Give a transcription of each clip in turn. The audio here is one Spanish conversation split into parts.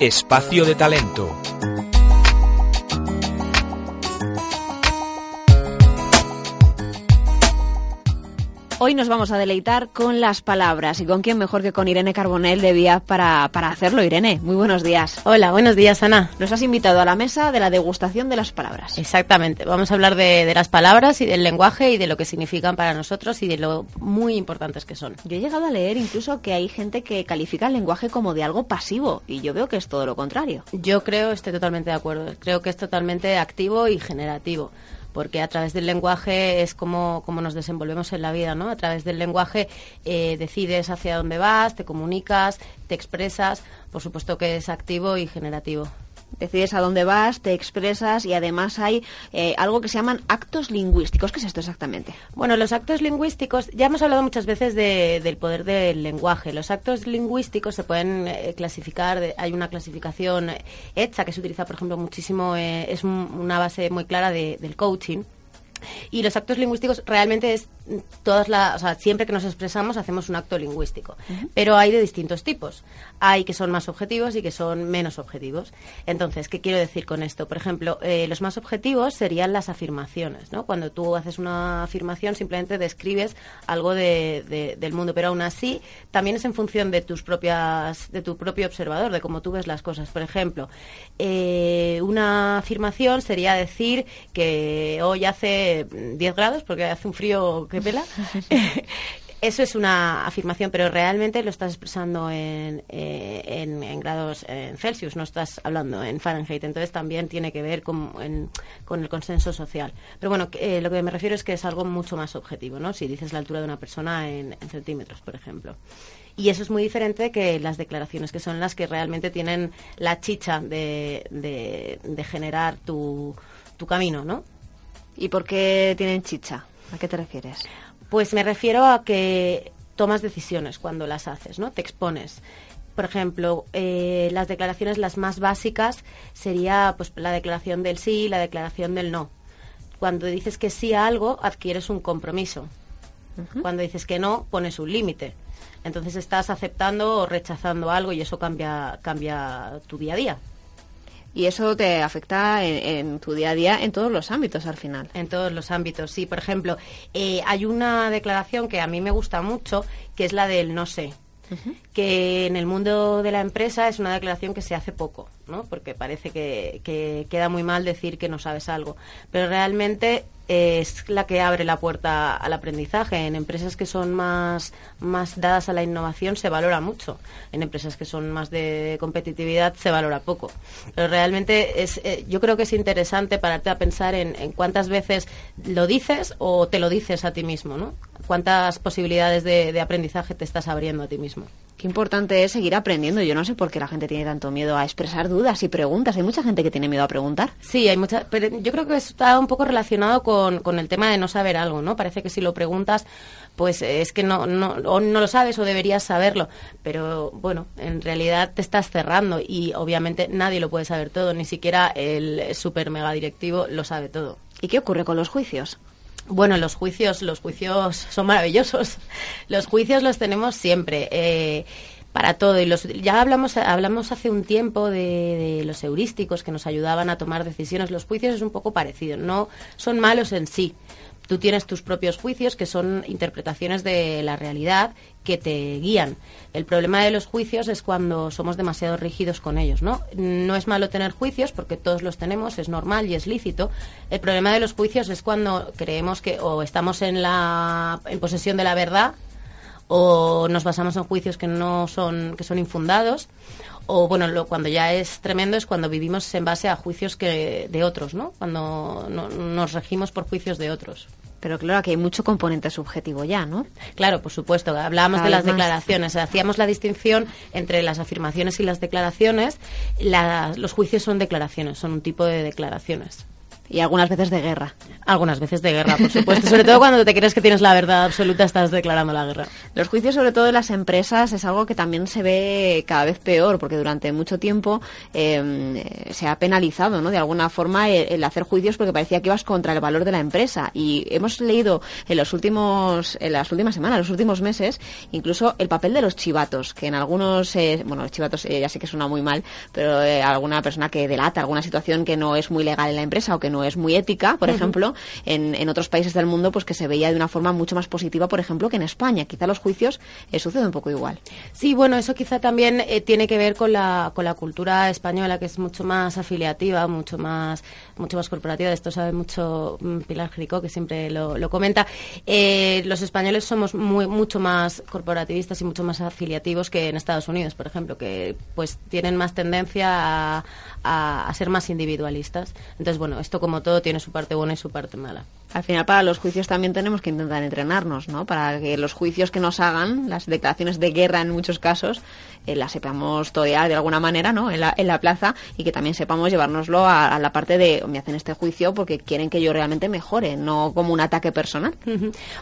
Espacio de Talento. Hoy nos vamos a deleitar con las palabras y con quién mejor que con Irene Carbonell de Vía para, para hacerlo. Irene, muy buenos días. Hola, buenos días, Ana. Nos has invitado a la mesa de la degustación de las palabras. Exactamente. Vamos a hablar de, de las palabras y del lenguaje y de lo que significan para nosotros y de lo muy importantes que son. Yo he llegado a leer incluso que hay gente que califica el lenguaje como de algo pasivo y yo veo que es todo lo contrario. Yo creo, estoy totalmente de acuerdo. Creo que es totalmente activo y generativo porque a través del lenguaje es como, nos desenvolvemos en la vida, ¿no? A través del lenguaje eh, decides hacia dónde vas, te comunicas, te expresas, por supuesto que es activo y generativo decides a dónde vas, te expresas y además hay eh, algo que se llaman actos lingüísticos. ¿Qué es esto exactamente? Bueno, los actos lingüísticos, ya hemos hablado muchas veces del poder del lenguaje. Los actos lingüísticos se pueden eh, clasificar, hay una clasificación hecha que se utiliza, por ejemplo, muchísimo, eh, es una base muy clara del coaching y los actos lingüísticos realmente es todas las, o sea, siempre que nos expresamos hacemos un acto lingüístico, pero hay de distintos tipos. Hay que son más objetivos y que son menos objetivos. Entonces, ¿qué quiero decir con esto? Por ejemplo, eh, los más objetivos serían las afirmaciones, ¿no? Cuando tú haces una afirmación simplemente describes algo de, del mundo, pero aún así también es en función de tus propias, de tu propio observador, de cómo tú ves las cosas. Por ejemplo, eh, una afirmación sería decir que hoy hace 10 grados porque hace un frío que pela. Eso es una afirmación, pero realmente lo estás expresando en, eh, en, grados en Celsius, no estás hablando en Fahrenheit. Entonces también tiene que ver con, con el consenso social. Pero bueno, eh, lo que me refiero es que es algo mucho más objetivo, ¿no? Si dices la altura de una persona en, centímetros, por ejemplo. Y eso es muy diferente que las declaraciones, que son las que realmente tienen la chicha de, de, de generar tu, tu camino, ¿no? ¿Y por qué tienen chicha? ¿A qué te refieres? Pues me refiero a que tomas decisiones cuando las haces, ¿no? Te expones. Por ejemplo, eh, las declaraciones las más básicas sería pues la declaración del sí y la declaración del no. Cuando dices que sí a algo, adquieres un compromiso. Cuando dices que no, pones un límite. Entonces estás aceptando o rechazando algo y eso cambia, cambia tu día a día. Y eso te afecta en, tu día a día en todos los ámbitos al final. En todos los ámbitos, sí. Por ejemplo, eh, hay una declaración que a mí me gusta mucho, que es la del no sé. Que en el mundo de la empresa es una declaración que se hace poco, ¿no? Porque parece que, que queda muy mal decir que no sabes algo. Pero realmente es la que abre la puerta al aprendizaje. En empresas que son más, más dadas a la innovación se valora mucho. En empresas que son más de competitividad se valora poco. Pero realmente es, eh, yo creo que es interesante pararte a pensar en, cuántas veces lo dices o te lo dices a ti mismo, ¿no? Cuántas posibilidades de aprendizaje te estás abriendo a ti mismo. Qué importante es seguir aprendiendo. Yo no sé por qué la gente tiene tanto miedo a expresar dudas y preguntas. Hay mucha gente que tiene miedo a preguntar. Sí, hay mucha, pero yo creo que está un poco relacionado con, con el tema de no saber algo, ¿no? Parece que si lo preguntas, pues es que no, no, o no lo sabes o deberías saberlo. Pero bueno, en realidad te estás cerrando y obviamente nadie lo puede saber todo, ni siquiera el super mega directivo lo sabe todo. ¿Y qué ocurre con los juicios? Bueno, los juicios, los juicios son maravillosos. Los juicios los tenemos siempre. Eh, para todo y los ya hablamos hablamos hace un tiempo de, de, los heurísticos que nos ayudaban a tomar decisiones los juicios es un poco parecido no son malos en sí Tú tienes tus propios juicios, que son interpretaciones de la realidad que te guían. El problema de los juicios es cuando somos demasiado rígidos con ellos, ¿no? No es malo tener juicios porque todos los tenemos, es normal y es lícito. El problema de los juicios es cuando creemos que o estamos en la posesión de la verdad o nos basamos en juicios que no son que son infundados o bueno lo, cuando ya es tremendo es cuando vivimos en base a juicios que de otros no cuando nos regimos por juicios de otros Pero claro, aquí hay mucho componente subjetivo ya, ¿no? Claro, por supuesto. Hablábamos de las declaraciones. Hacíamos la distinción entre las afirmaciones y las declaraciones. los juicios son declaraciones, son un tipo de declaraciones. Y algunas veces de guerra. Algunas veces de guerra, por supuesto. sobre todo cuando te crees que tienes la verdad absoluta, estás declarando la guerra. Los juicios, sobre todo en las empresas, es algo que también se ve cada vez peor, porque durante mucho tiempo em, se ha penalizado, ¿no? De alguna forma, el, hacer juicios porque parecía que ibas contra el valor de la empresa. Y hemos leído en los últimos, en las últimas semanas, los últimos meses, incluso el papel de los chivatos, que en algunos, eh, bueno, los chivatos eh, ya sé que suena muy mal, pero eh, alguna persona que delata alguna situación que no es muy legal en la empresa o que no es muy ética, por ejemplo, en, en, otros países del mundo, pues que se veía de una forma mucho más positiva, por ejemplo, que en España. Quizá los juicios eh, sucede un poco igual. Sí, bueno, eso quizá también eh, tiene que ver con la, con la cultura española, que es mucho más afiliativa, mucho más, mucho más corporativa. De esto sabe mucho mm, Pilar Jericó, que siempre lo, lo comenta. Eh, los españoles somos muy, mucho más corporativistas y mucho más afiliativos que en Estados Unidos, por ejemplo, que pues tienen más tendencia a, a, ser más individualistas. Entonces, bueno, esto como todo tiene su parte buena y su parte mala. Al final, para los juicios también tenemos que intentar entrenarnos, ¿no? Para que los juicios que nos hagan, las declaraciones de guerra en muchos casos, eh, las sepamos torear de alguna manera, ¿no? En la, en la plaza y que también sepamos llevárnoslo a, la parte de me hacen este juicio porque quieren que yo realmente mejore, no como un ataque personal.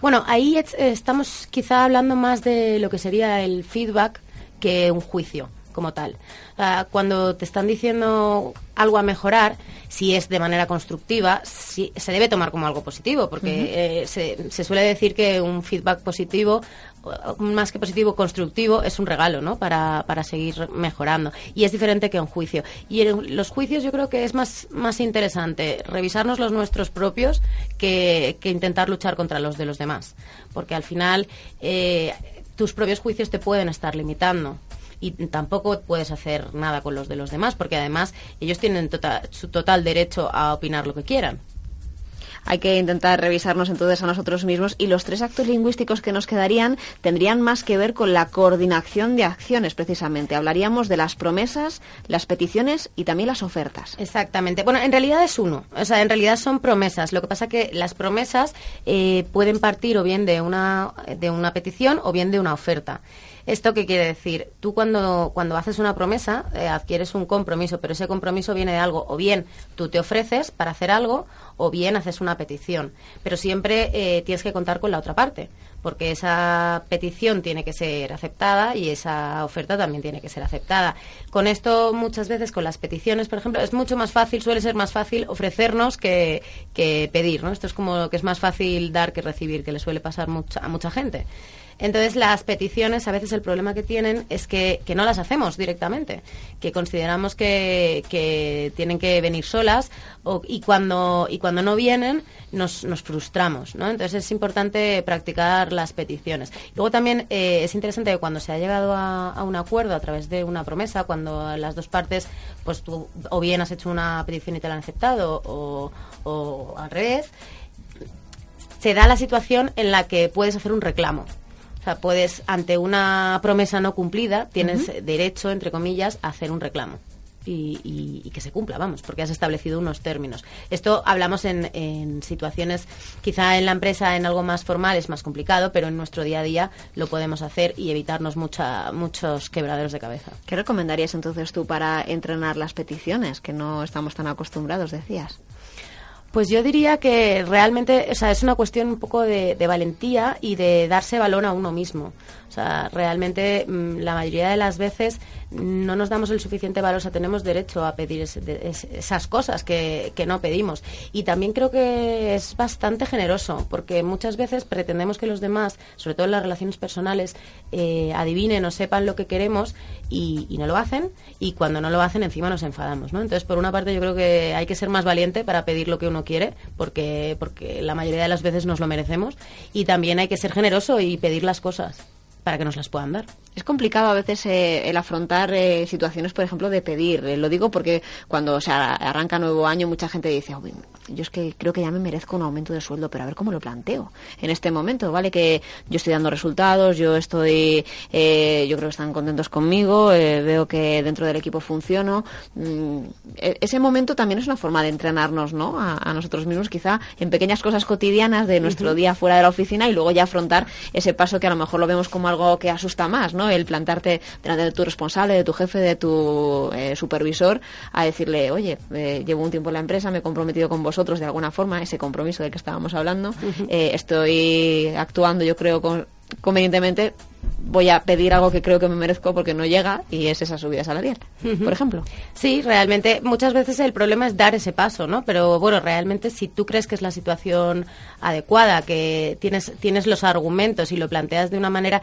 Bueno, ahí estamos quizá hablando más de lo que sería el feedback que un juicio como tal. cuando te están diciendo algo a mejorar, si es de manera constructiva, si, se debe tomar como algo positivo, porque eh, se, suele decir que un feedback positivo, más que positivo, constructivo, es un regalo, ¿no? Para, para seguir mejorando. Y es diferente que un juicio. Y en los juicios yo creo que es más, más interesante revisarnos los nuestros propios que, intentar luchar contra los de los demás. Porque al final, eh, tus propios juicios te pueden estar limitando y tampoco puedes hacer nada con los de los demás, porque además ellos tienen tota-, su total derecho a opinar lo que quieran hay que intentar revisarnos entonces a nosotros mismos y los tres actos lingüísticos que nos quedarían tendrían más que ver con la coordinación de acciones precisamente. Hablaríamos de las promesas, las peticiones y también las ofertas. Exactamente. Bueno, en realidad es uno. O sea, en realidad son promesas. Lo que pasa que las promesas eh, pueden partir o bien de una, de una petición o bien de una oferta. ¿Esto qué quiere decir? Tú cuando, cuando haces una promesa, eh, adquieres un compromiso, pero ese compromiso viene de algo, o bien tú te ofreces para hacer algo, o bien haces una petición. Pero siempre eh, tienes que contar con la otra parte, porque esa petición tiene que ser aceptada y esa oferta también tiene que ser aceptada. Con esto, muchas veces, con las peticiones, por ejemplo, es mucho más fácil, suele ser más fácil ofrecernos que, que pedir, ¿no? Esto es como que es más fácil dar que recibir, que le suele pasar a mucha gente. Entonces, las peticiones, a veces el problema que tienen es que, no las hacemos directamente, que consideramos que, que tienen que venir solas y, cuando, y cuando no vienen nos, nos frustramos. ¿no? Entonces, es importante practicar las peticiones. Luego también eh, es interesante que cuando se ha llegado a, un acuerdo a través de una promesa, cuando las dos partes, pues tú o bien has hecho una petición y te la han aceptado o, o al revés, se da la situación en la que puedes hacer un reclamo. O sea, puedes, ante una promesa no cumplida, tienes derecho, entre comillas, a hacer un reclamo. Y, que se cumpla, vamos, porque has establecido unos términos. Esto hablamos en, situaciones, quizá en la empresa en algo más formal es más complicado, pero en nuestro día a día lo podemos hacer y evitarnos mucha, muchos quebraderos de cabeza. ¿Qué recomendarías entonces tú para entrenar las peticiones, que no estamos tan acostumbrados, decías? Pues yo diría que realmente, o sea, es una cuestión un poco de, valentía y de darse valor a uno mismo. O sea, realmente mm, la mayoría de las veces no nos damos el suficiente valor, o sea, tenemos derecho a pedir esas cosas que, no pedimos. Y también creo que es bastante generoso, porque muchas veces pretendemos que los demás, sobre todo en las relaciones personales, eh, adivinen o sepan lo que queremos y, no lo hacen, y cuando no lo hacen encima nos enfadamos, ¿no? Entonces, por una parte, yo creo que hay que ser más valiente para pedir lo que uno quiere, porque, porque la mayoría de las veces nos lo merecemos, y también hay que ser generoso y pedir las cosas para que nos las puedan dar. Es complicado a veces eh, el afrontar eh, situaciones, por ejemplo, de pedir. Eh, lo digo porque cuando se arranca nuevo año, mucha gente dice, yo es que creo que ya me merezco un aumento de sueldo, pero a ver cómo lo planteo en este momento, ¿vale? Que yo estoy dando resultados, yo estoy, yo creo que están contentos conmigo, veo que dentro del equipo funciono. Mm, e, ese momento también es una forma de entrenarnos, ¿no? A, nosotros mismos, quizá en pequeñas cosas cotidianas de nuestro día fuera de la oficina y luego ya afrontar ese paso que a lo mejor lo vemos como algo que asusta más, ¿no? El plantarte delante de tu responsable, de tu jefe, de tu eh, supervisor, a decirle, oye, eh, llevo un tiempo en la empresa, me he comprometido con vosotros de alguna forma, ese compromiso del que estábamos hablando, eh, estoy actuando, yo creo, con, convenientemente voy a pedir algo que creo que me merezco porque no llega y es esa subida salarial, por ejemplo. Sí, realmente muchas veces el problema es dar ese paso, ¿no? Pero bueno, realmente si tú crees que es la situación adecuada, que tienes tienes los argumentos y lo planteas de una manera